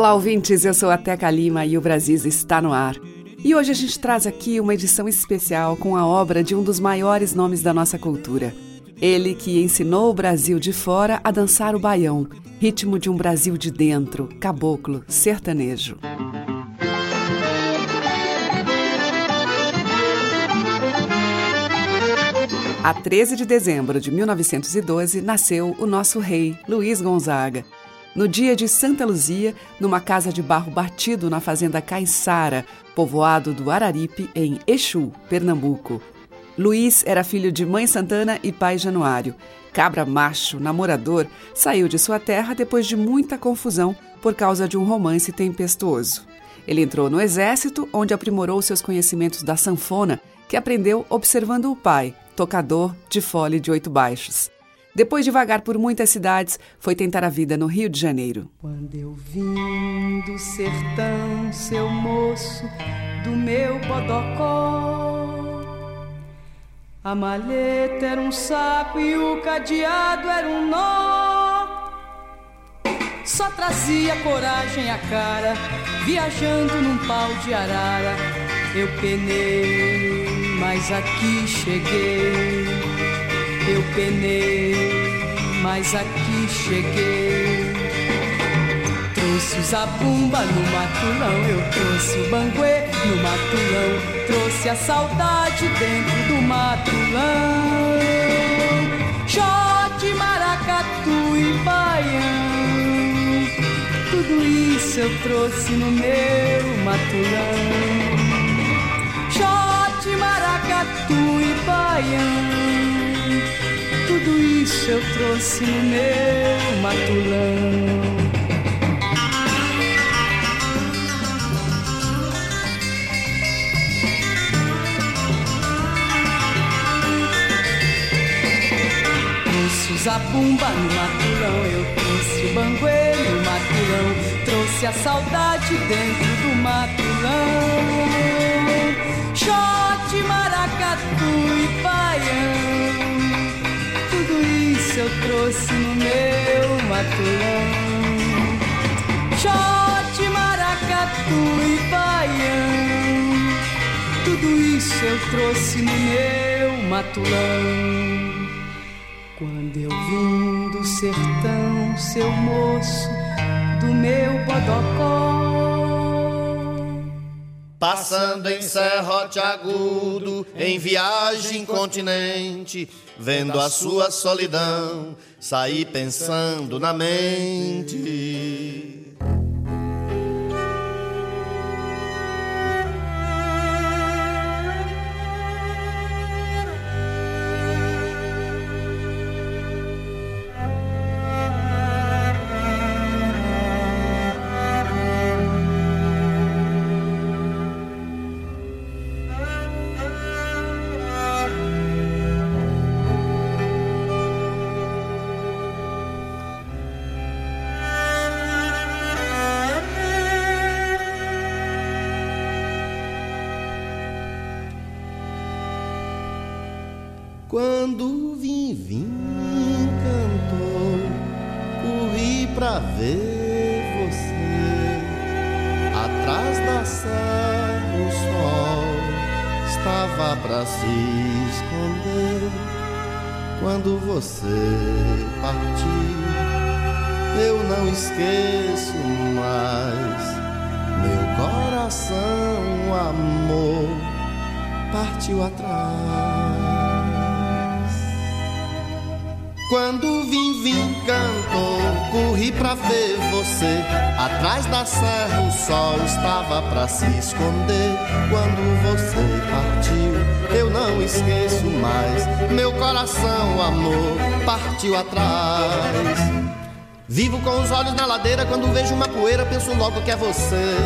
Olá, ouvintes. Eu sou a Teca Lima e o Brasis está no ar. E hoje a gente traz aqui uma edição especial com a obra de um dos maiores nomes da nossa cultura. Ele que ensinou o Brasil de fora a dançar o baião, ritmo de um Brasil de dentro, caboclo, sertanejo. A 13 de dezembro de 1912 nasceu o nosso rei, Luiz Gonzaga. No dia de Santa Luzia, numa casa de barro batido na fazenda Caiçara, povoado do Araripe, em Exu, Pernambuco. Luiz era filho de mãe Santana e pai Januário. Cabra macho, namorador, saiu de sua terra depois de muita confusão por causa de um romance tempestuoso. Ele entrou no exército, onde aprimorou seus conhecimentos da sanfona, que aprendeu observando o pai, tocador de fole de oito baixos. Depois de vagar por muitas cidades, foi tentar a vida no Rio de Janeiro. Quando eu vim do sertão, seu moço, do meu bodocó, a maleta era um saco e o cadeado era um nó. Só trazia coragem à cara, viajando num pau de arara. Eu penei, mas aqui cheguei. Eu penei, mas aqui cheguei. Trouxe o zabumba no matulão, eu trouxe o banguê no matulão. Trouxe a saudade dentro do matulão. Xote, maracatu e baião. Tudo isso eu trouxe no meu matulão. Xote, maracatu e baião. Tudo isso eu trouxe no meu matulão. Trouxe o zabumba no matulão, eu trouxe o banguê no matulão, trouxe a saudade dentro do matulão. Xote, maracatu e baião tudo isso eu trouxe no meu matulão. Xote, maracatu e baião. Tudo isso eu trouxe no meu matulão. Quando eu vim do sertão, seu moço, do meu bodocó. Passando em serrote agudo, em viagem continente, vendo a sua solidão, saí pensando na mente. Esconder. Quando você partiu, eu não esqueço mais. Meu coração, amor, partiu atrás. Quando vim, cantou, corri pra ver você. Atrás da serra o sol estava pra se esconder. Quando você partiu, eu não esqueço mais. Meu coração, amor, partiu atrás. Vivo com os olhos na ladeira, quando vejo uma poeira, penso logo que é você.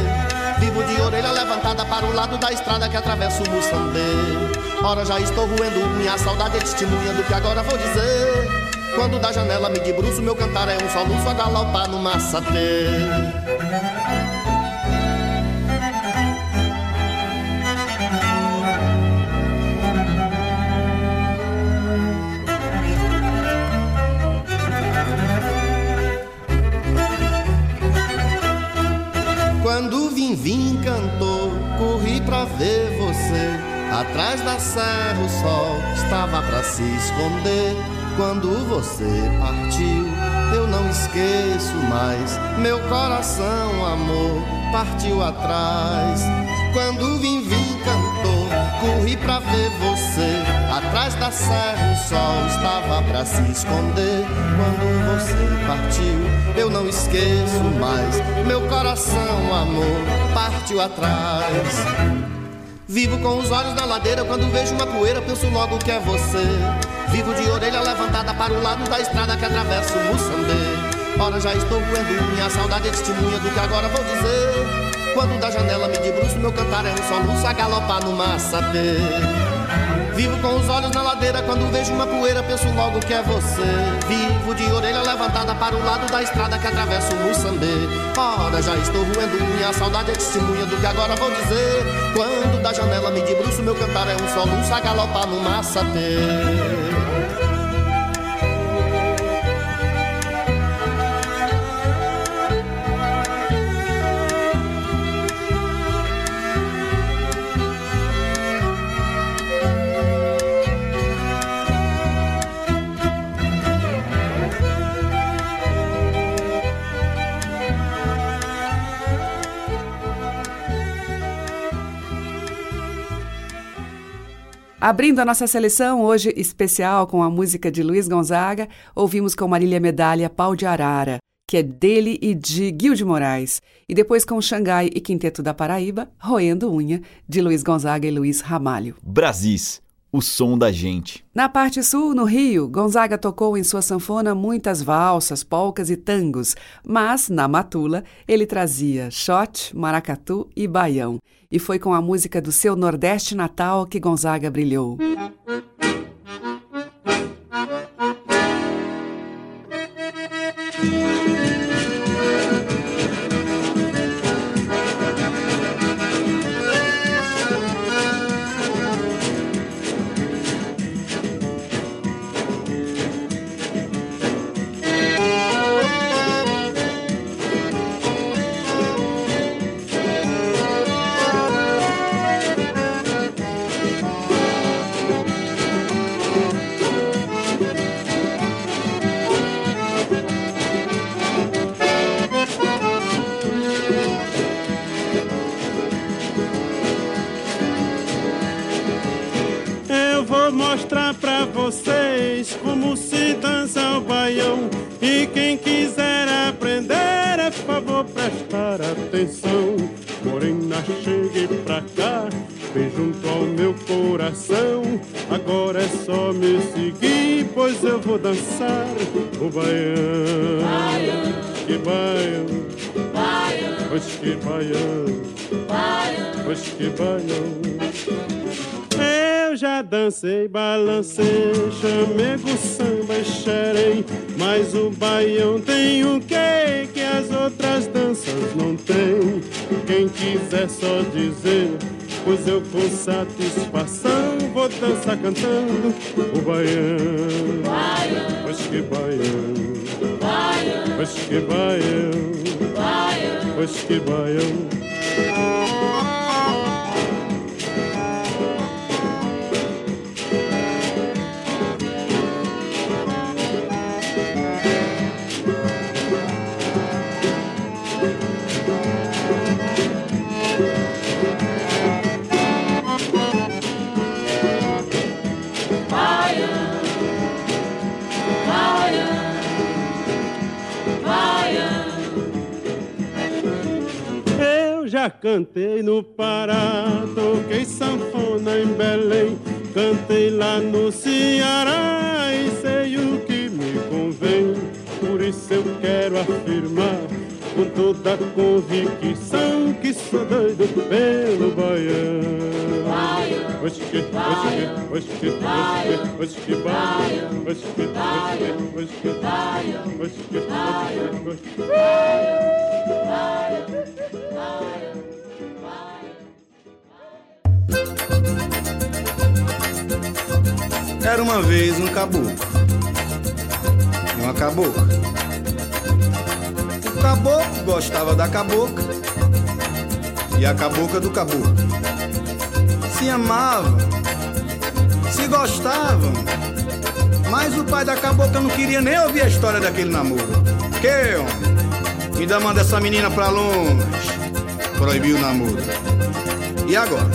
Vivo de orelha levantada para o lado da estrada que atravessa o Moçambê. Ora já estou roendo unha, a saudade é testemunha do que agora vou dizer. Quando da janela me debruço, meu cantar é um soluço a galopar no massatê. Quando vim, vim, cantou, corri pra ver você. Atrás da serra o sol estava pra se esconder. Quando você partiu, eu não esqueço mais. Meu coração, amor, partiu atrás. Quando vim, vim, cantou, corri pra ver você. Atrás da serra o sol estava pra se esconder. Quando você partiu, eu não esqueço mais. Meu coração, amor, partiu atrás. Vivo com os olhos na ladeira, quando vejo uma poeira, penso logo que é você. Vivo de orelha levantada para o lado da estrada que atravessa o Moçambê. Ora já estou roendo minha saudade é testemunha do que agora vou dizer. Quando da janela me debruço, meu cantar é um soluço a galopar no massapê. Vivo com os olhos na ladeira, quando vejo uma poeira, penso logo que é você. Vivo de orelha levantada para o lado da estrada que atravessa o Moçambê. Ora, já estou roendo minha saudade é testemunha do que agora vou dizer. Quando da janela me debruço, meu cantar é um soluço a galopar no massapê. Abrindo a nossa seleção, hoje especial com a música de Luiz Gonzaga, ouvimos com Marília Medalha Pau de Arara, que é dele e de Gil de Moraes, e depois com Xangai e Quinteto da Paraíba, Roendo Unha, de Luiz Gonzaga e Luiz Ramalho. Brasis, o som da gente. Na parte sul, no Rio, Gonzaga tocou em sua sanfona muitas valsas, polcas e tangos, mas, na matula, ele trazia shot, maracatu e baião e foi com a música do seu Nordeste natal que Gonzaga brilhou. Dancei, balancei, chamego, samba, xerei. Mas o baião tem o que que as outras danças não têm? Quem quiser só dizer, pois eu com satisfação vou dançar cantando o baião. Baião, pois que cantei no Pará, toquei sanfona em Belém, cantei lá no Ceará e sei o que me convém. Por isso eu quero afirmar com toda convicção que sou doido pelo baião. Oxe, oxe, oxe, oxe, oxe, oxe, baião. Oxe, oxe, oxe, oxe, oxe, oxe, oxe. Era uma vez um caboclo e uma cabocla. O caboclo gostava da cabocla e a cabocla do caboclo. Se amavam, se gostavam, mas o pai da cabocla não queria nem ouvir a história daquele namoro. Que, homem? Ainda manda essa menina pra longe. Proibiu o namoro. E agora?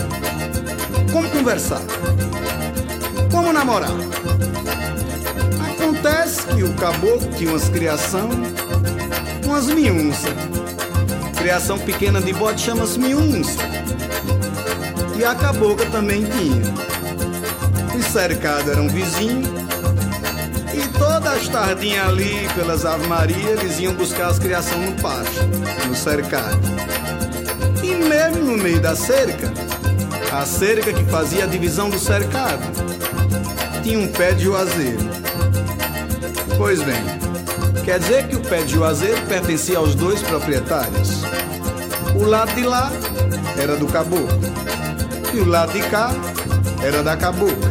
Como conversar? Como namorar? Acontece que o caboclo tinha umas criação, umas miunças. Criação pequena de bode chama-se miunça. E a cabocla também tinha. Os cercados eram vizinhos. E todas as tardinhas ali, pelas Ave Maria, eles iam buscar as criações no pátio, no cercado. E mesmo no meio da cerca, a cerca que fazia a divisão do cercado, tinha um pé de juazeiro. Pois bem, quer dizer que o pé de juazeiro pertencia aos dois proprietários. O lado de lá era do caboclo e o lado de cá era da cabocla.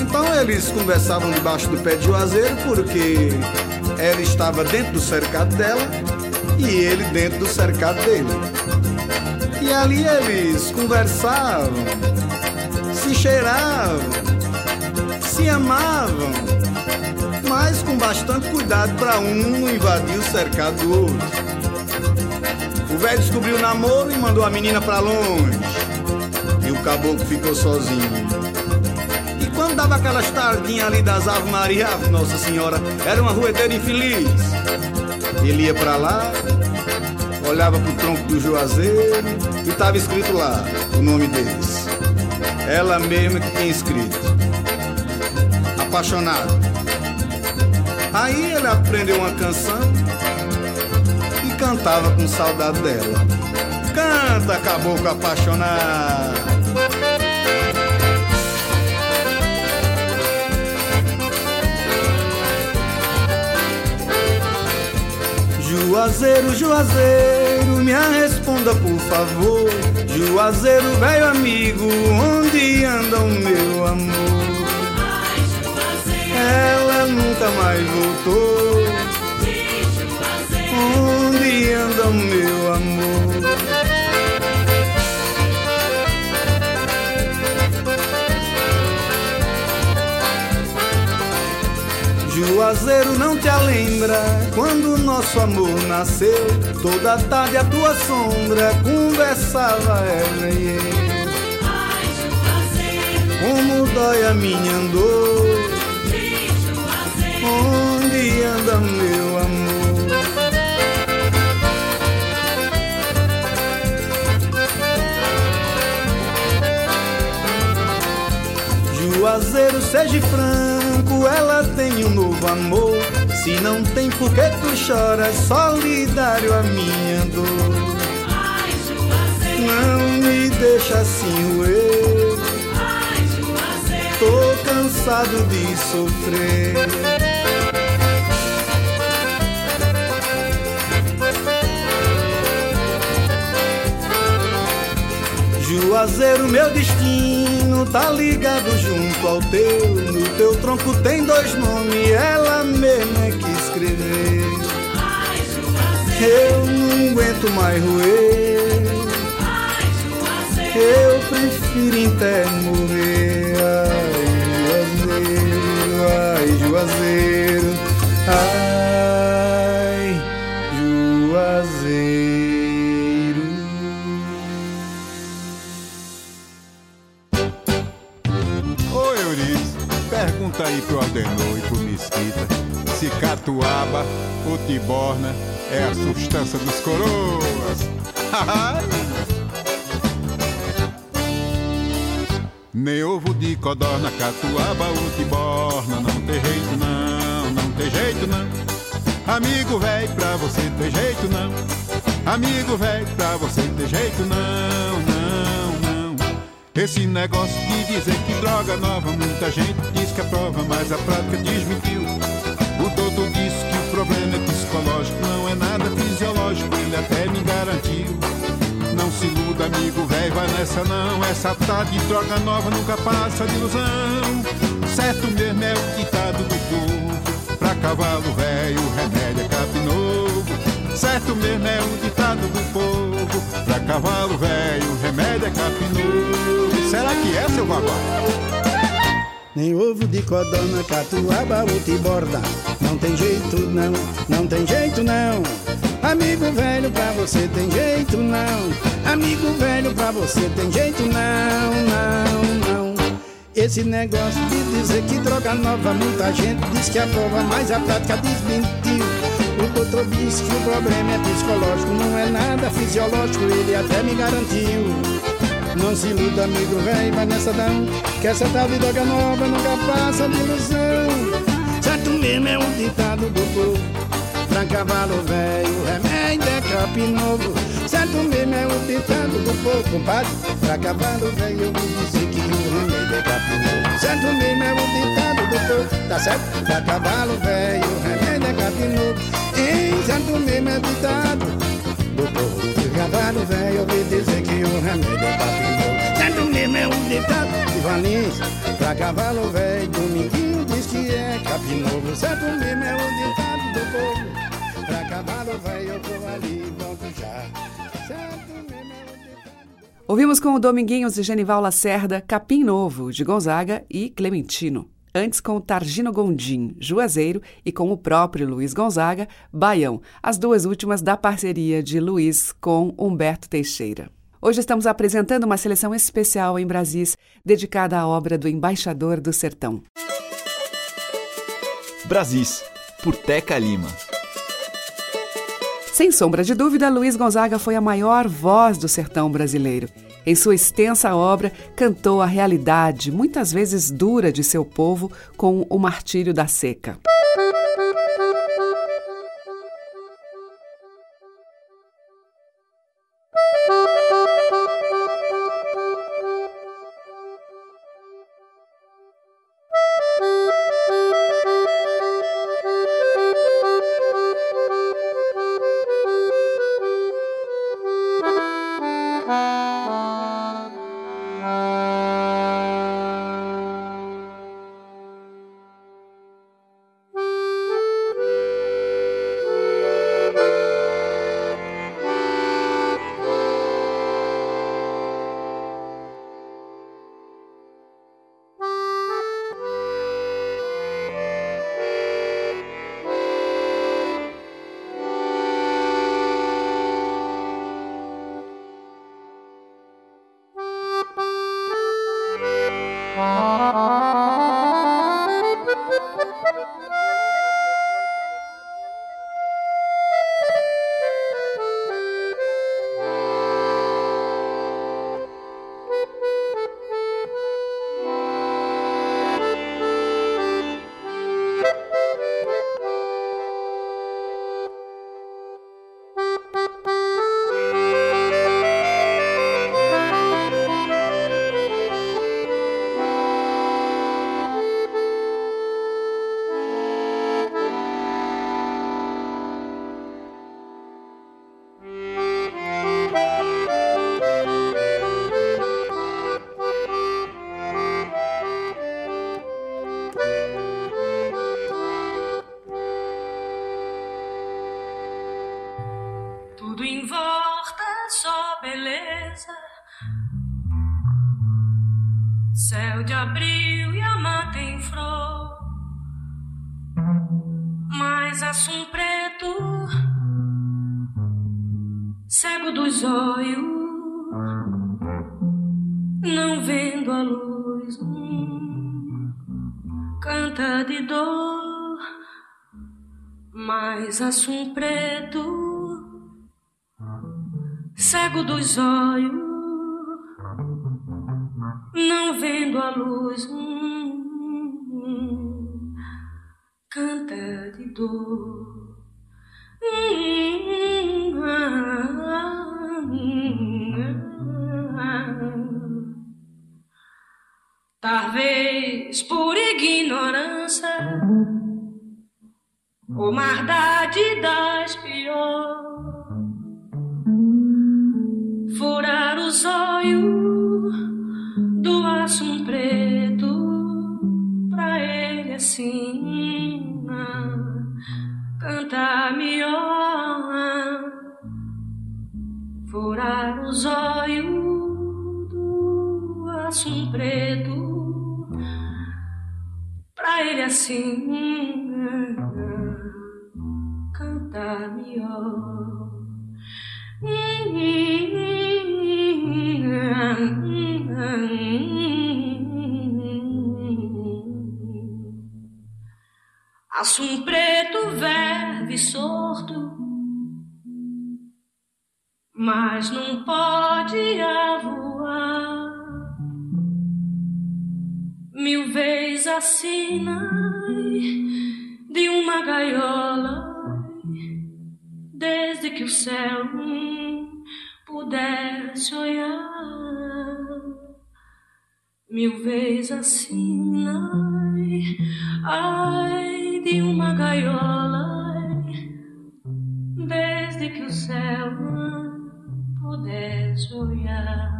Então eles conversavam debaixo do pé de juazeiro porque ela estava dentro do cercado dela e ele dentro do cercado dele. E ali eles conversavam, se cheiravam, se amavam, mas com bastante cuidado para um não invadir o cercado do outro. O velho descobriu o namoro e mandou a menina para longe. E o caboclo ficou sozinho. E quando dava aquelas tardinhas ali das Ave Maria, Nossa Senhora, era uma ruedeira infeliz. Ele ia para lá, olhava pro tronco do juazeiro e tava escrito lá o nome deles. Ela mesma que tinha escrito. Apaixonado. Aí ele aprendeu uma canção e cantava com saudade dela. Canta, caboclo apaixonado. Juazeiro, Juazeiro, me responda por favor. Juazeiro, velho amigo, onde anda o meu amor? Ela nunca mais voltou. Onde anda o meu amor? Juazeiro não te lembra quando nosso amor nasceu. Toda tarde a tua sombra conversava ela e eu. Como dói a minha dor. Onde anda meu amor? Juazeiro, seja franco, ela tem um novo amor. Se não tem por que tu choras, solidário a minha dor. Não me deixa assim roer. Tô cansado de sofrer. Juazeiro, meu destino tá ligado junto ao teu. No teu tronco tem dois nomes, ela mesma é que escreveu. Eu não aguento mais roer. Eu prefiro até morrer. Ai, Juazeiro, ai, Juazeiro, ai, catuaba ou tiborna é a substância dos coroas. Nem ovo de codorna, catuaba ou tiborna, não tem jeito não, não tem jeito não. Amigo velho, pra você ter jeito não. Amigo velho, pra você ter jeito não, não, não. Esse negócio de dizer que droga nova, muita gente diz que é prova, mas a prática desmentiu. Problema é psicológico, não é nada fisiológico, ele até me garantiu. Não se iluda, amigo velho, vai nessa não. Essa tá de droga nova nunca passa de ilusão. Certo mesmo é o ditado do povo. Pra cavalo velho, remédio é capim novo. Certo mesmo é o ditado do povo. Pra cavalo velho, remédio é capim. Será que é, seu babá? Nem ovo de codorna, catuaba ou tiborda Não tem jeito não, não tem jeito não Amigo velho, pra você tem jeito não. Amigo velho, pra você tem jeito não, não, não. Esse negócio de dizer que droga nova, muita gente diz que aprova, mas a prática desmentiu. O doutor disse que o problema é psicológico, não é nada fisiológico, ele até me garantiu. Não se iluda, amigo velho, vai nessa não, que essa tal de droga nova nunca passa de ilusão. Certo mesmo é um ditado do povo pra cavalo velho, remédio é capim novo. Certo mesmo é o ditado do povo, compadre. Pra cavalo velho, eu vou dizer que o remédio é capim novo. Certo mesmo é o ditado do povo, tá certo? Pra cavalo velho, remédio é capim novo. Certo mesmo é ditado do povo. Pra cavalo velho, vou dizer que o remédio é capim novo. Certo mesmo é o ditado de Valins. Pra cavalo velho, dominguinho diz que é capim novo. Certo mesmo é o ditado do povo cavalo velho, eu vou ali, volto já. Ouvimos com o Dominguinhos de Genival Lacerda, Capim Novo, de Gonzaga e Clementino. Antes com o Targino Gondim, Juazeiro, e com o próprio Luiz Gonzaga, Baião, as duas últimas da parceria de Luiz com Humberto Teixeira. Hoje estamos apresentando uma seleção especial em Brasis, dedicada à obra do Embaixador do Sertão. Brasis, por Teca Lima. Sem sombra de dúvida, Luiz Gonzaga foi a maior voz do sertão brasileiro. Em sua extensa obra, cantou a realidade, muitas vezes dura, de seu povo com o martírio da seca. Assum preto, cego dos olhos, não vendo a luz, hum, hum, canta de dor. Talvez por ignorância, ou maldade das pior, furar os olhos do aço preto pra ele assim cantar melhor, furar os olhos do aço preto pra ele assim melhor. Assum preto, verve sorto, mas não pode avoar. Mil vezes assina de uma gaiola, desde que o céu pudesse olhar. Mil vezes assina, ai, de uma gaiola, desde que o céu pudesse olhar.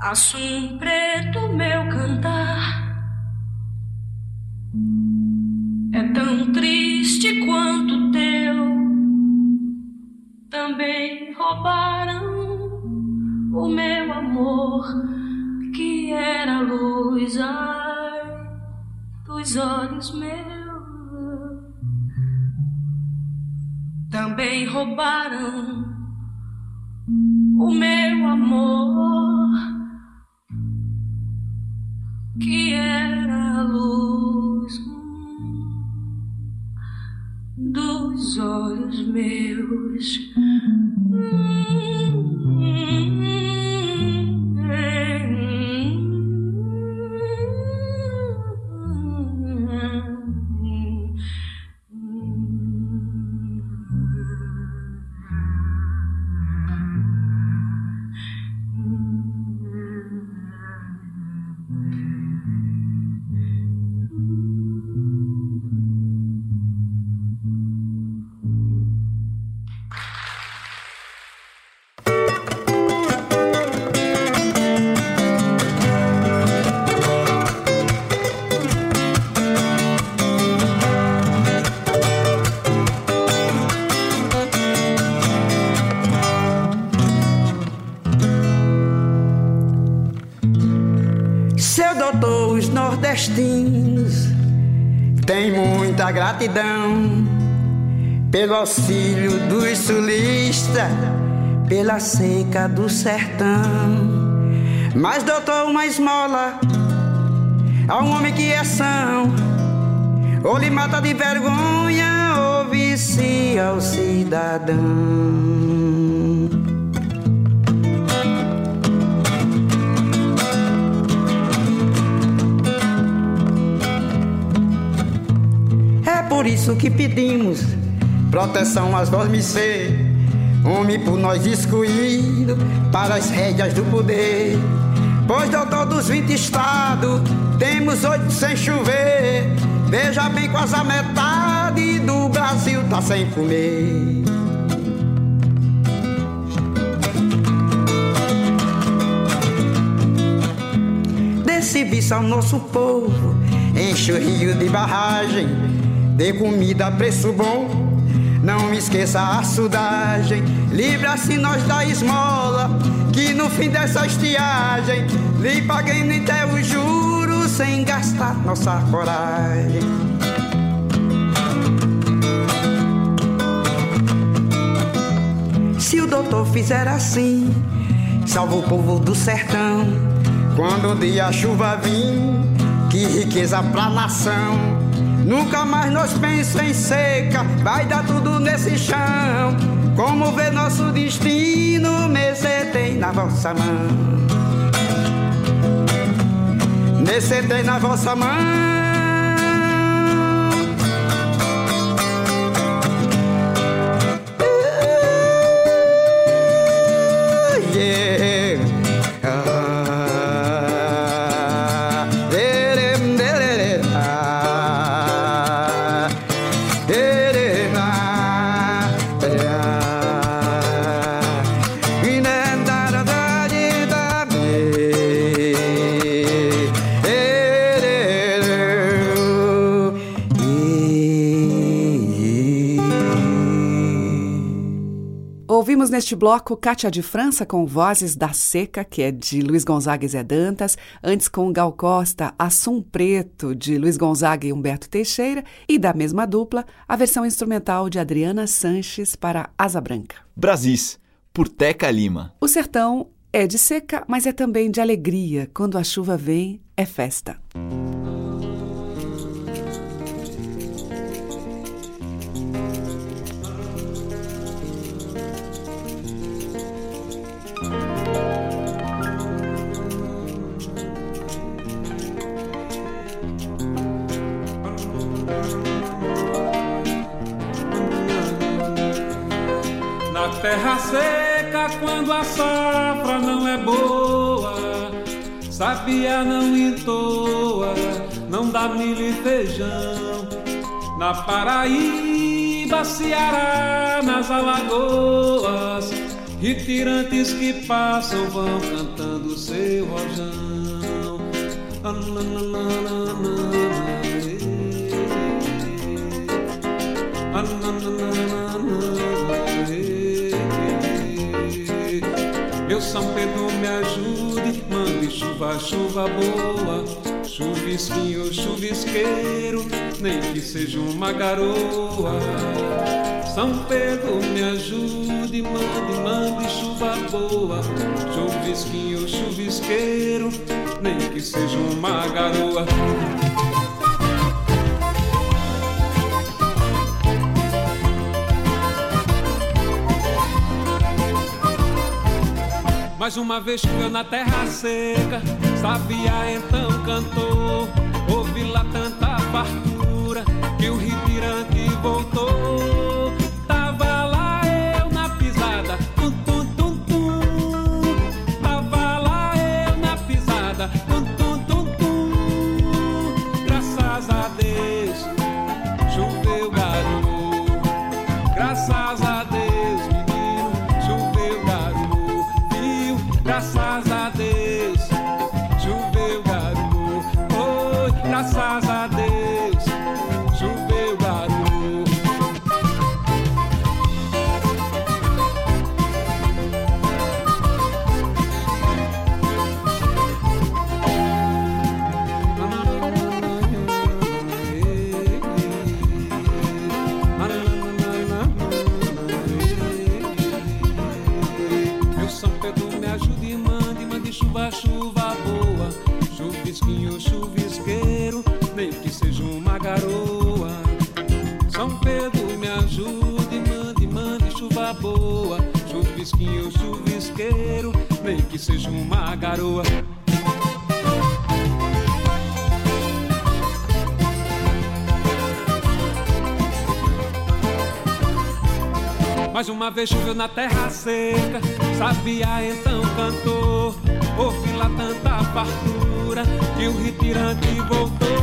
Assum preto meu cantar é tão triste quanto teu. Também roubaram o meu amor, que era a luz ai, dos olhos meus. Também roubaram o meu amor que era a luz dos olhos meus. Pela seca do sertão. Mas, doutor, uma esmola a um homem que é são, ou lhe mata de vergonha, ou vicia o cidadão. É por isso que pedimos proteção às dormicê, homem por nós excluído para as rédeas do poder. Pois doutor dos 20 estados, temos oito sem chover. Veja bem, quase a metade do Brasil tá sem comer. Desse serviço ao nosso povo, enche o rio de barragem, dê comida a preço bom. Não esqueça a sudagem, livra-se nós da esmola, que no fim dessa estiagem, lhe paguemos até os juros sem gastar nossa coragem. Se o doutor fizer assim, salva o povo do sertão. Quando um dia a chuva vir, que riqueza pra nação. Nunca mais nós pensa em seca, vai dar tudo nesse chão. Como ver nosso destino, mesetei na vossa mão. Mesetei na vossa mão. Neste bloco Cátia de França com Vozes da Seca, que é de Luiz Gonzaga e Zé Dantas, antes com Gal Costa, Assum Preto, de Luiz Gonzaga e Humberto Teixeira, e da mesma dupla, a versão instrumental de Adriana Sanches para Asa Branca. Brasis, por Teca Lima. O sertão é de seca, mas é também de alegria. Quando a chuva vem, é festa. terra quando a safra não é boa. Sabia não entoa, não dá milho e feijão. Na Paraíba, Ceará, nas alagoas, retirantes que passam vão cantando seu rojão. Meu São Pedro me ajude, mande chuva, chuva boa, chuvisquinho, chuvisqueiro, nem que seja uma garoa. São Pedro me ajude, mande, mande chuva boa, chuvisquinho, chuvisqueiro, nem que seja uma garoa. Mais uma vez choveu na terra seca, sabia então cantou. Ouvi lá tanta fartura que o ritirante voltou. Que seja uma garoa. Mais uma vez choveu na terra seca, sabia então cantou. Ouvi lá tanta fartura que o retirante voltou.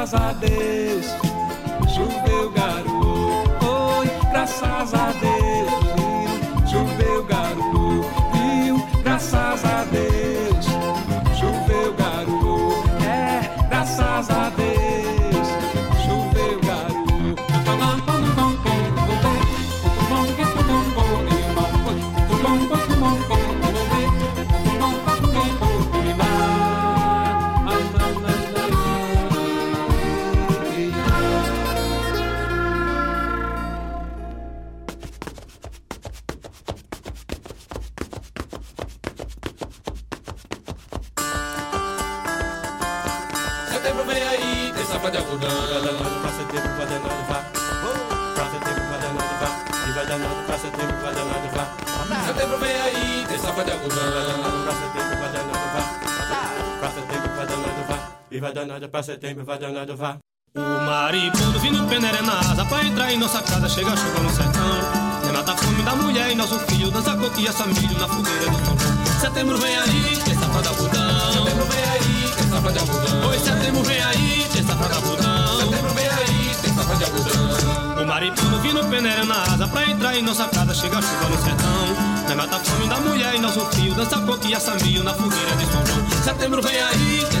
Graças a Deus, choveu garoto. Oi, graças a Deus, pra setembro vai danado vá. O maripondo vindo peneira na asa Pra entrar em nossa casa, chega a chuva no sertão. Nem mata a fome da mulher e nosso filho Dança coquilha, milho na fogueira do João Setembro vem aí, tem safra de algodão Setembro vem aí, tem safra de algodão. Oi, setembro vem aí, tem safra de algodão Setembro vem aí, tem safra de algodão. O maripondo vindo peneira na asa Pra entrar em nossa casa, chega a chuva no sertão. Nem mata a fome da mulher e nosso filho Dança coquilha, milho na fogueira São João Setembro vem aí, tem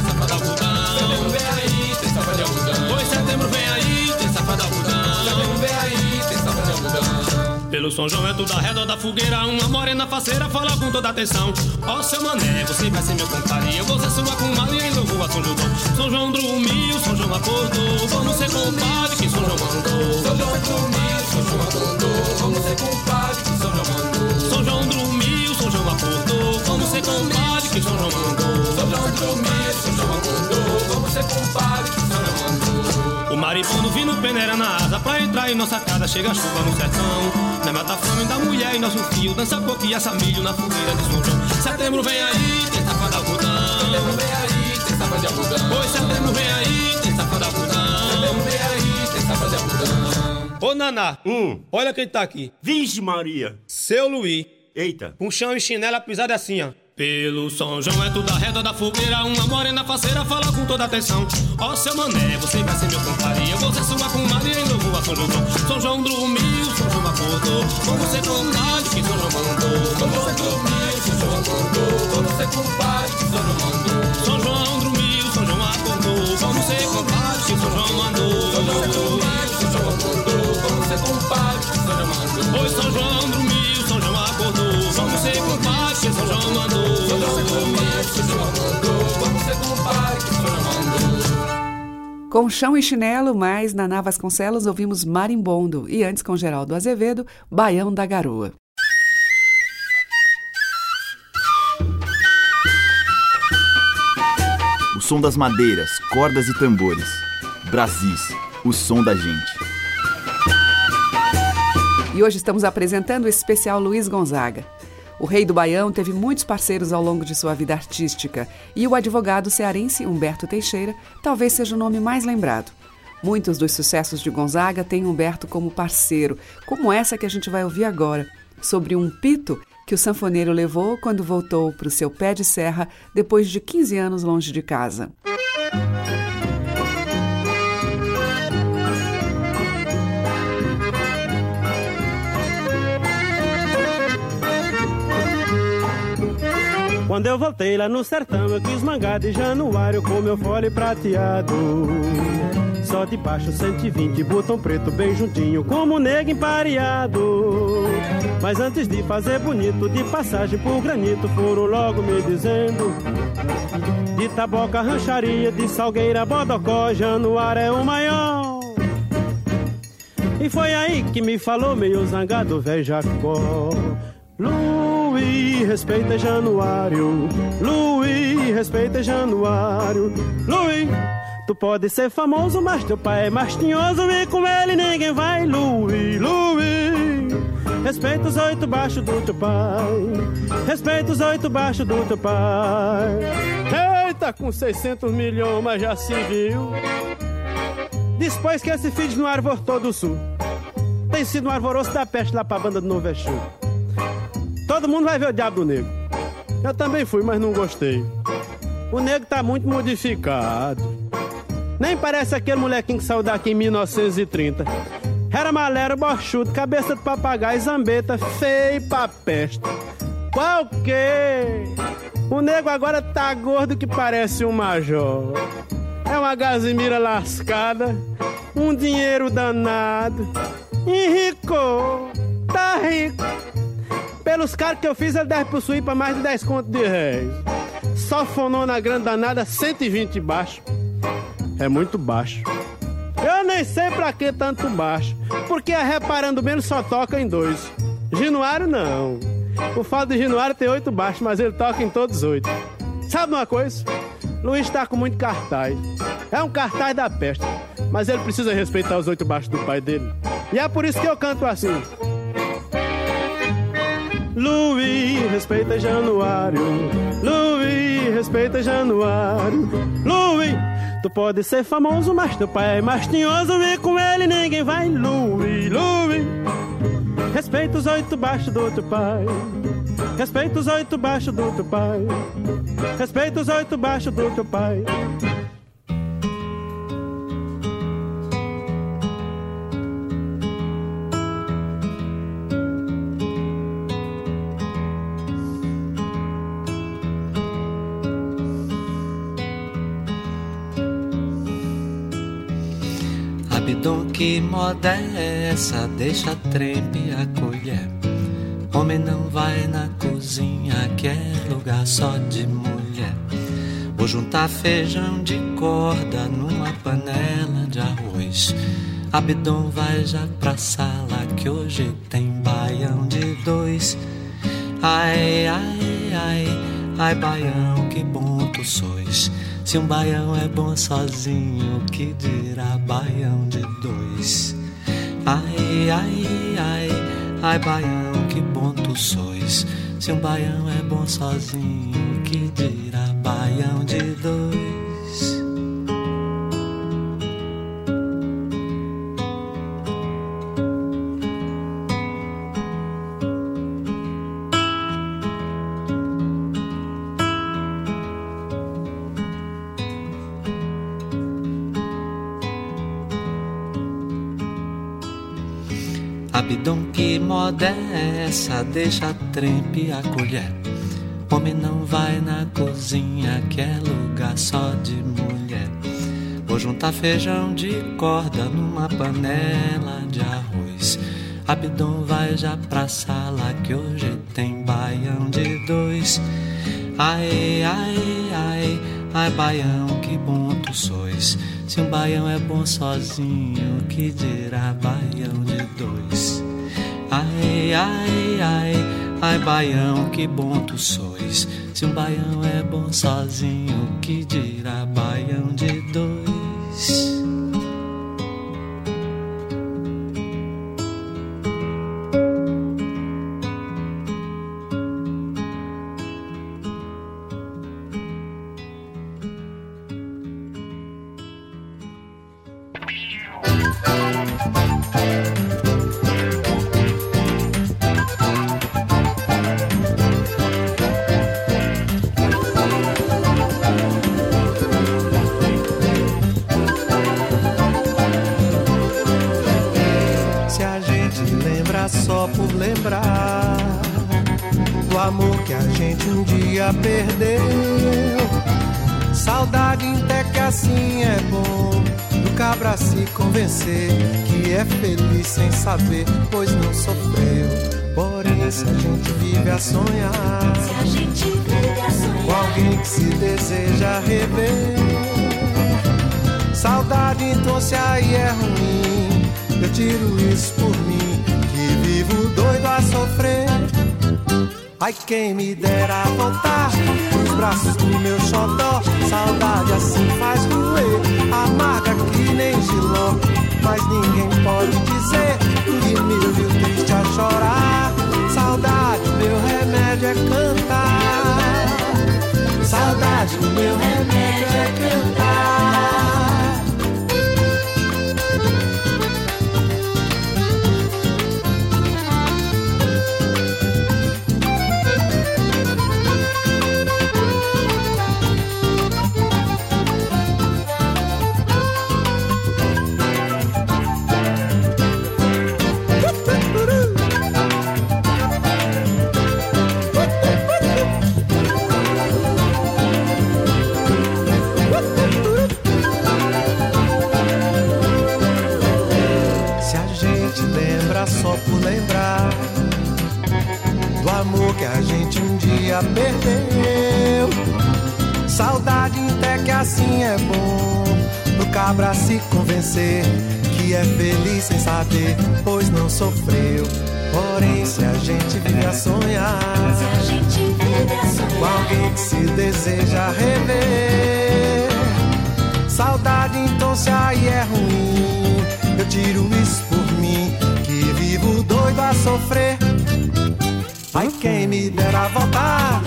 São João é tudo ao redor da fogueira Uma morena faceira fala com toda atenção Ó oh, seu mané, você vai ser meu compadre Eu vou ser sua comadre e louvo a São João São João dormiu, São João acordou Vamos ser compadre que São João mandou São João dormiu, São João acordou Vamos ser compadre que São João mandou São João dormiu, São João acordou Vamos ser compadre que São João mandou São João dormiu, São João acordou Vamos ser compadre que São João mandou o maripondo vindo peneira na asa Pra entrar em nossa casa, chega a chuva no sertão. Não mata a fome da mulher e nosso fio Dança coquilha, milho na fogueira de São João. Setembro vem aí, tem safra de algodão. Setembro vem aí, tem safra de algodão. Oi, setembro vem aí, tem safra de algodão. Setembro vem aí, tem safra de algodão. Ô Naná, hum. olha quem tá aqui. Vixe Maria. Seu Luiz Eita. Um chão e chinela pisada assim, ó pelo São João é tudo a reta da fogueira Uma morena faceira fala com toda atenção. Ó oh, seu mané, você vai ser meu compadre. Eu vou ser sua comadre em novo a São João São João dormiu, São João acordou Vamos ser compadre que São João mandou São João dormiu, São João acordou Vamos ser compadre que São João mandou São João dormiu, São João acordou Vamos ser compadre que São João mandou Com chão e chinelo, mais Naná Vasconcelos ouvimos Marimbondo e antes com Geraldo Azevedo, Baião da Garoa. O som das madeiras, cordas e tambores. Brasis, o som da gente. E hoje estamos apresentando o especial Luiz Gonzaga. O rei do Baião teve muitos parceiros ao longo de sua vida artística e o advogado cearense Humberto Teixeira talvez seja o nome mais lembrado. Muitos dos sucessos de Gonzaga têm Humberto como parceiro, como essa que a gente vai ouvir agora, sobre um pito que o sanfoneiro levou quando voltou para o seu pé de serra depois de 15 anos longe de casa. Quando eu voltei lá no sertão, eu quis mangar de januário com meu fole prateado. Só de baixo 120, botão preto bem juntinho, como nego empareado. Mas antes de fazer bonito, de passagem por granito, foram logo me dizendo: De taboca, rancharia, de salgueira, bodocó, januário é o maior. E foi aí que me falou, meio zangado, velho Jacó. Luiz, respeita Januário. Luiz, respeita Januário. Luiz, tu pode ser famoso, mas teu pai é mais tinhoso e com ele ninguém vai. Luiz, Luiz, respeita os oito baixos do teu pai. Respeita os oito baixos do teu pai. Eita, com 600 milhões, mas já se viu. Depois que esse filho de Januário voltou do sul, tem sido um alvoroço da peste lá pra banda do Novo Exu. Todo mundo vai ver o Diabo Negro. Eu também fui, mas não gostei. O negro tá muito modificado. Nem parece aquele molequinho que saiu daqui em 1930. Era malero, borchudo, cabeça de papagaio, zambeta, feio pra peste. Qual que? O nego agora tá gordo que parece um major. É uma gazimira lascada, um dinheiro danado. Enricou, tá rico. Pelos caras que eu fiz, ele deve possuir pra mais de 10 contos de réis. Só fonou na grande danada 120 baixo. É muito baixo. Eu nem sei pra que tanto baixo. Porque a reparando bem, ele só toca em dois. Ginuário não. O fato de Ginuário tem oito baixos, mas ele toca em todos oito. Sabe uma coisa? Luiz tá com muito cartaz. É um cartaz da peste. Mas ele precisa respeitar os oito baixos do pai dele. E é por isso que eu canto assim. Louis, respeita Januário. Louis, respeita Januário. Louis, tu pode ser famoso, mas teu pai é mais tinhoso e com ele ninguém vai. Louis, Louis, respeita os oito baixos do teu pai. Respeita os oito baixos do teu pai. Respeita os oito baixos do teu pai. Que moda é essa? Deixa trempe a colher. Homem não vai na cozinha, que é lugar só de mulher. Vou juntar feijão de corda numa panela de arroz. Abidão vai já pra sala, que hoje tem baião de dois. Ai, ai, ai, ai, baião, que bom tu sois. Se um baião é bom sozinho, que dirá baião de dois? Ai, ai, ai, ai, baião, que bom tu sois. Se um baião é bom sozinho, que dirá baião de dois? Moda é essa? Deixa trempe a colher. Homem não vai na cozinha, que é lugar só de mulher. Vou juntar feijão de corda numa panela de arroz. Abidão vai já pra sala, que hoje tem baião de dois. Ai, ai, ai, ai, baião, que bom tu sois. Se um baião é bom sozinho, que dirá baião de dois? Ai, ai, ai, ai, baião, que bom tu sois. Se um baião é bom sozinho, que dirá baião de dois? Gente um dia perdeu. Saudade até que assim é bom. Do cabra se convencer que é feliz sem saber, pois não sofreu. Porém, se a gente vive a sonhar, Se a gente vive a com sonhar, alguém que se deseja rever. Saudade, então se aí é ruim, eu tiro isso por mim, que vivo doido a sofrer. Ai, quem me dera voltar nos braços do meu xodó. Saudade assim faz doer, amarga que nem giló. Mas ninguém pode dizer que me viu triste a chorar. Saudade, meu remédio é cantar. Saudade, meu remédio é cantar. Só por lembrar do amor que a gente um dia perdeu. Saudade até que assim é bom pro cabra se convencer que é feliz sem saber, pois não sofreu. Porém, se a gente vive a sonhar, se a gente vive a com sonhar, alguém que se deseja rever. Saudade, então se aí é ruim, eu tiro isso vivo doido a sofrer. Ai, quem me dera voltar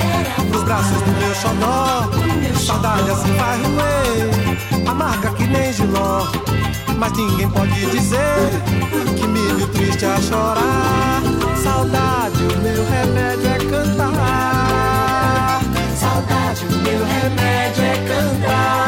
Pros braços do meu xodó. Saudade assim vai roer Amarga que nem giló. Mas ninguém pode dizer Que me viu triste a chorar. Saudade, o meu remédio é cantar. Saudade, o meu remédio é cantar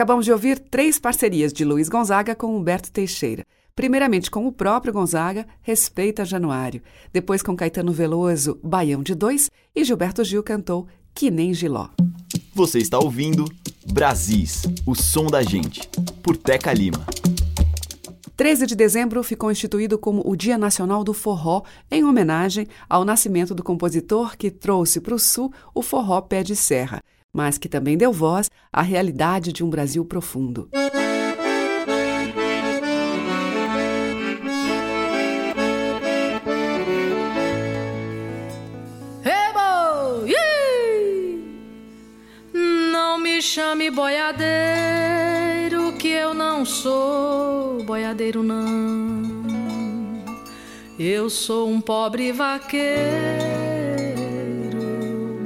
Acabamos de ouvir três parcerias de Luiz Gonzaga com Humberto Teixeira. Primeiramente com o próprio Gonzaga, Respeita Januário. Depois com Caetano Veloso, Baião de Dois. E Gilberto Gil cantou Que Nem Giló. Você está ouvindo Brasis, o som da gente, por Teca Lima. 13 de dezembro ficou instituído como o Dia Nacional do Forró, em homenagem ao nascimento do compositor que trouxe para o Sul o forró pé de serra, mas que também deu voz à realidade de um Brasil profundo. Não me chame boiadeiro, que eu não sou boiadeiro, não. Eu sou um pobre vaqueiro,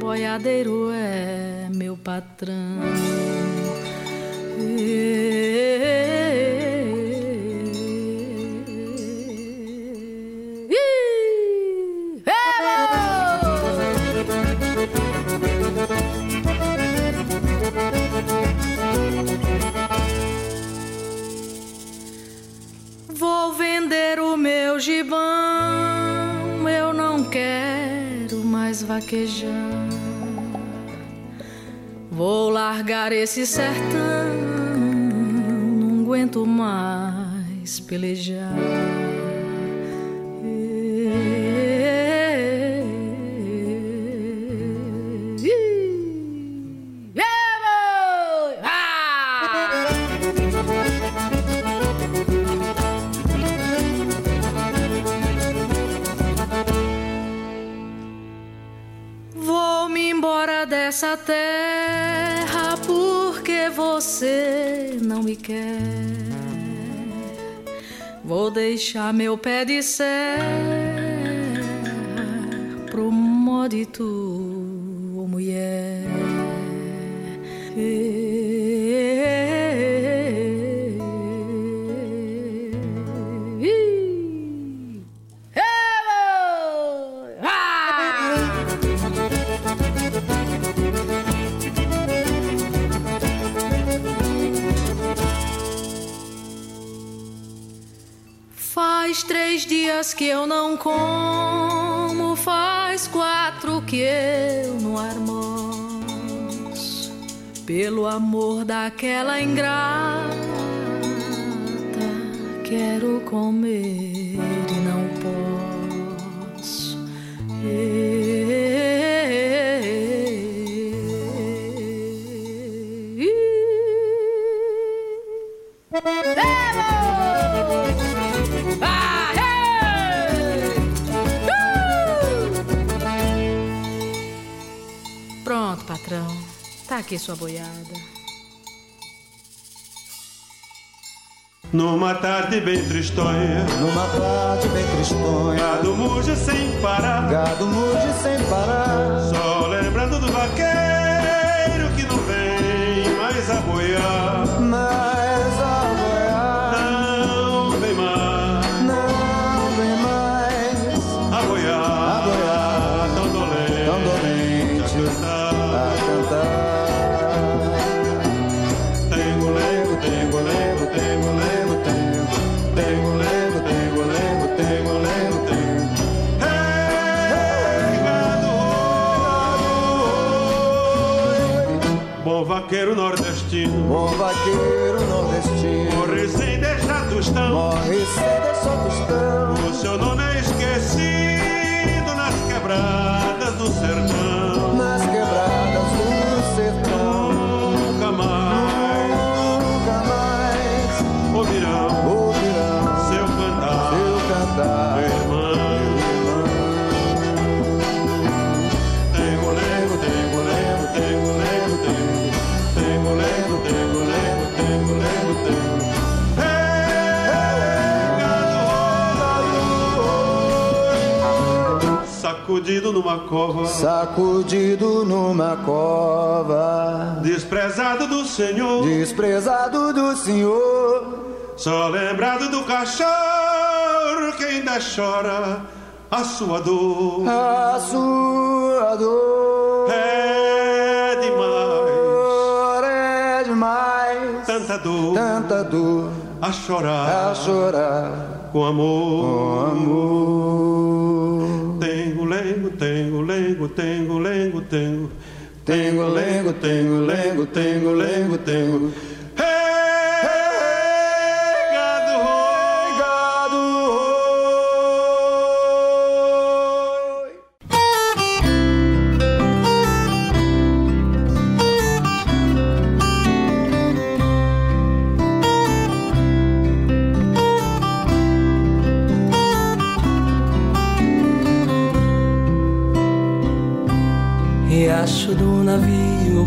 boiadeiro é patrão. Vou vender o meu gibão, eu não quero mais vaquejar. Vou largar esse sertão, não aguento mais pelejar. Vou-me embora dessa terra você não me quer. Vou deixar meu pé de serra pro módito, ô mulher. Como, faz quatro que eu não almoço. Pelo amor daquela ingrata, quero comer aqui sua boiada. Numa tarde bem tristonha, Numa tarde bem tristonha, gado muge sem parar, gado muge sem parar. só vaqueiro nordestino, bom vaqueiro nordestino, morre sem deixar tostão, morre sem Sacudido numa cova, sacudido numa cova, desprezado do Senhor, desprezado do Senhor, só lembrado do cachorro que ainda chora a sua dor, a sua dor. É demais, é demais, tanta dor, tanta dor. A chorar, a chorar. Com amor, com amor. Tengo lengo, tengo, tengo lengo, tengo lengo, tengo lengo, tengo.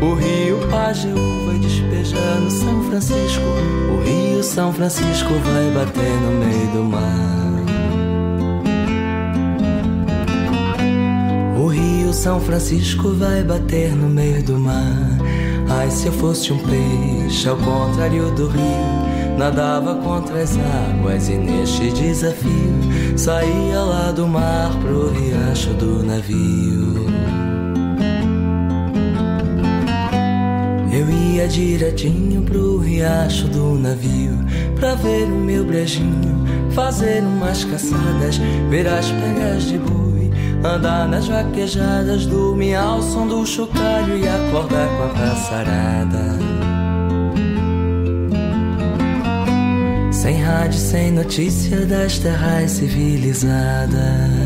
O rio Pajeú vai despejar no São Francisco. O rio São Francisco vai bater no meio do mar. O rio São Francisco vai bater no meio do mar. Ai, se eu fosse um peixe ao contrário do rio, nadava contra as águas e neste desafio saía lá do mar pro riacho do navio. Ia direitinho pro riacho do navio Pra ver o meu brejinho, fazer umas caçadas Ver as pegas de boi, andar nas vaquejadas Dormir ao som do chocalho e acordar com a passarada. Sem rádio, sem notícia das terras civilizadas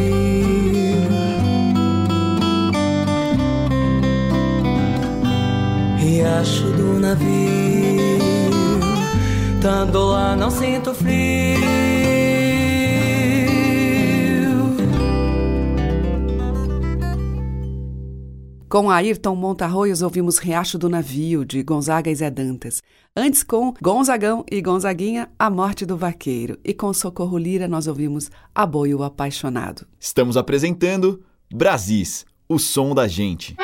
Riacho do navio. Tando lá, não sinto frio. Com Ayrton Montarroios ouvimos Riacho do Navio, de Gonzaga e Zé Dantas. Antes, com Gonzagão e Gonzaguinha, A Morte do Vaqueiro. E com Socorro Lira, nós ouvimos Aboio Apaixonado. Estamos apresentando Brasis, o som da gente.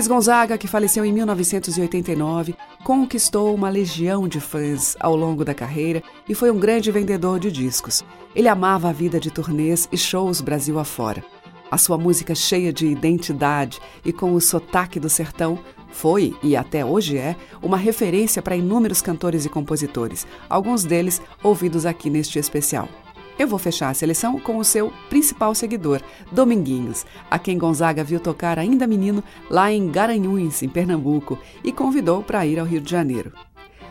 Luiz Gonzaga, que faleceu em 1989, conquistou uma legião de fãs ao longo da carreira e foi um grande vendedor de discos. Ele amava a vida de turnês e shows Brasil afora. A sua música cheia de identidade e com o sotaque do sertão foi, e até hoje é, uma referência para inúmeros cantores e compositores, alguns deles ouvidos aqui neste especial. Eu vou fechar a seleção com o seu principal seguidor, Dominguinhos, a quem Gonzaga viu tocar ainda menino lá em Garanhuns, em Pernambuco, e convidou para ir ao Rio de Janeiro.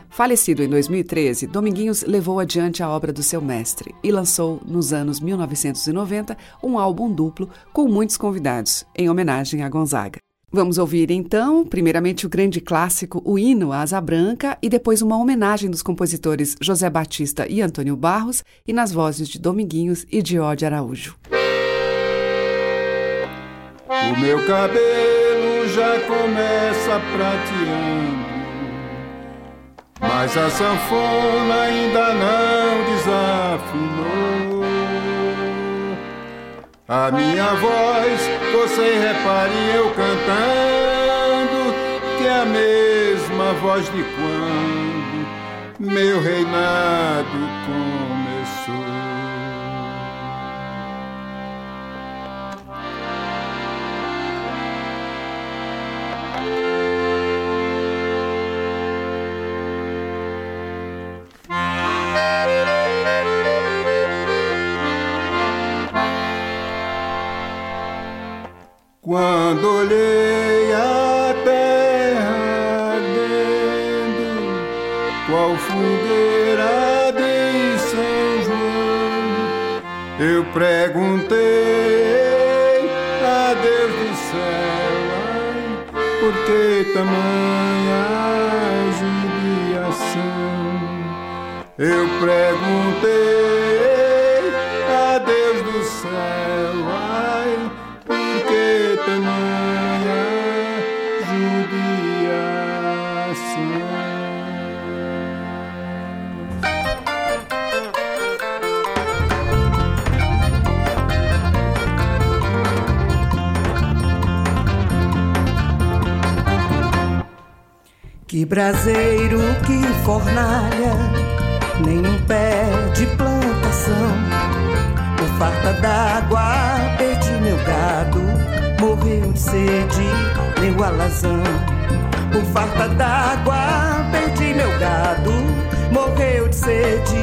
Falecido em 2013, Dominguinhos levou adiante a obra do seu mestre e lançou, nos anos 1990, um álbum duplo com muitos convidados, em homenagem a Gonzaga. Vamos ouvir então, primeiramente o grande clássico O Hino à Asa Branca e depois uma homenagem dos compositores José Batista e Antônio Barros e nas vozes de Dominguinhos e de Ode Araújo. O meu cabelo já começa prateando, mas a sanfona ainda não desafinou. A minha voz, você repare eu cantando, que é a mesma voz de quando meu reinado começou. Quando olhei a terra ardendo, qual fogueira de São João, eu perguntei a Deus do céu, ai, por que tamanha judiação? Eu perguntei Que braseiro, que fornalha, nem um pé de plantação. Por farta d'água, perdi meu gado, morreu de sede, meu alazão. Por farta d'água, perdi meu gado, morreu de sede,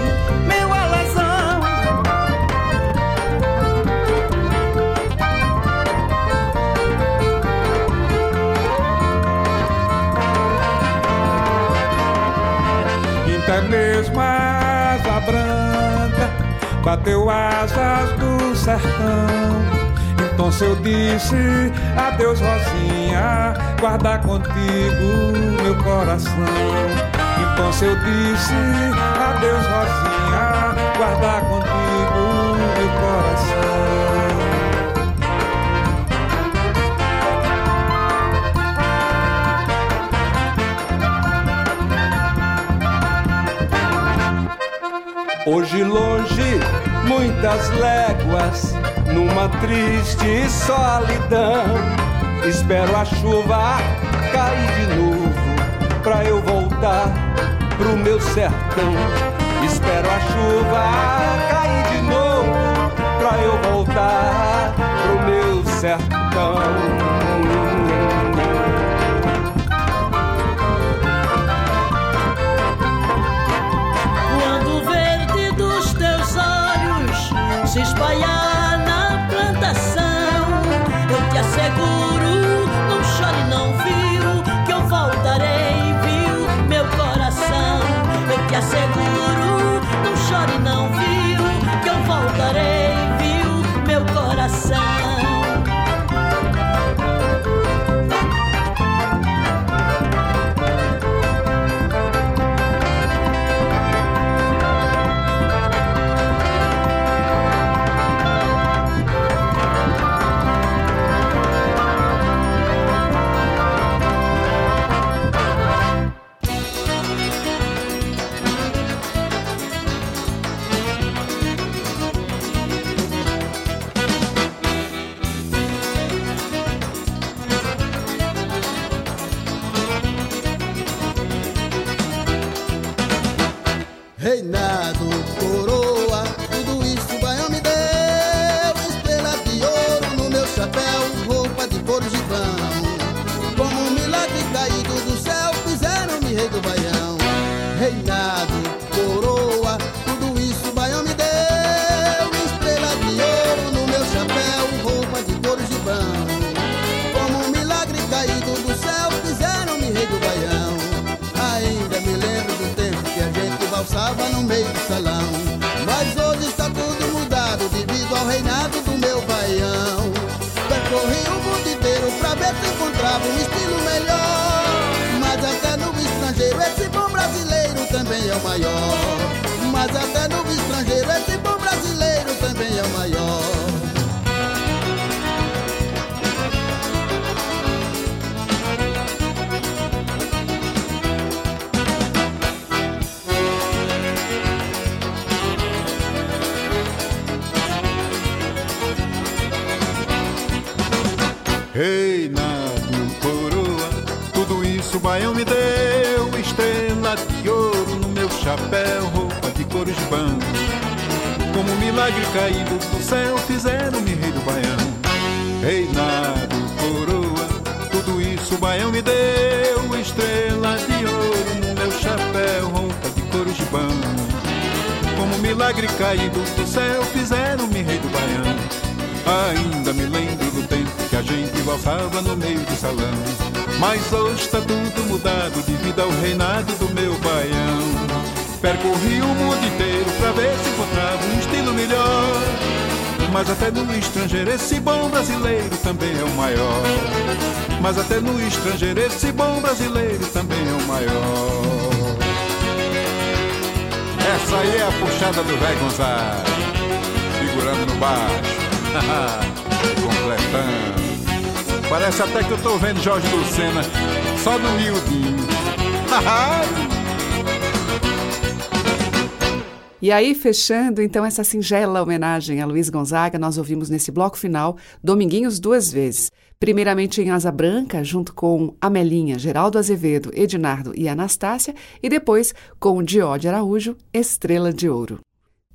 bateu asas do sertão. Então se eu disse adeus Rosinha, guarda contigo meu coração. Então se eu disse adeus Rosinha, guarda contigo meu coração. Hoje longe, muitas léguas, numa triste solidão. Espero a chuva cair de novo, pra eu voltar pro meu sertão. Espero a chuva cair de novo, pra eu voltar pro meu sertão. Asseguro, não chore, não viu, que eu voltarei, Milagre caído do céu, fizeram-me rei do baião. Ainda me lembro do tempo que a gente valsava no meio do salão. Mas hoje está tudo mudado devido ao reinado do meu baião. Percorri o mundo inteiro pra ver se encontrava um estilo melhor. Mas até no estrangeiro esse bom brasileiro também é o maior. Mas até no estrangeiro esse bom brasileiro também é o maior. Essa aí é a puxada do velho Gonzaga, segurando no baixo. Completando. Parece até que eu tô vendo Jorge Lucena só no miudinho. E aí, fechando então essa singela homenagem a Luiz Gonzaga, nós ouvimos nesse bloco final Dominguinhos duas vezes. Primeiramente em Asa Branca, junto com Amelinha, Geraldo Azevedo, Ednardo e Anastácia, e depois com Diode Araújo, Estrela de Ouro.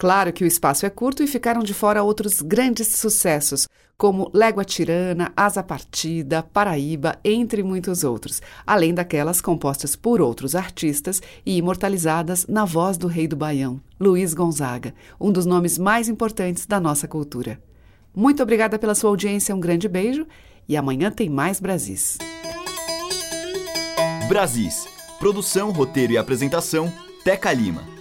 Claro que o espaço é curto e ficaram de fora outros grandes sucessos, como Légua Tirana, Asa Partida, Paraíba, entre muitos outros, além daquelas compostas por outros artistas e imortalizadas na voz do rei do Baião, Luiz Gonzaga, um dos nomes mais importantes da nossa cultura. Muito obrigada pela sua audiência, um grande beijo e amanhã tem mais Brasis. Brasis. Produção, roteiro e apresentação, Teca Lima.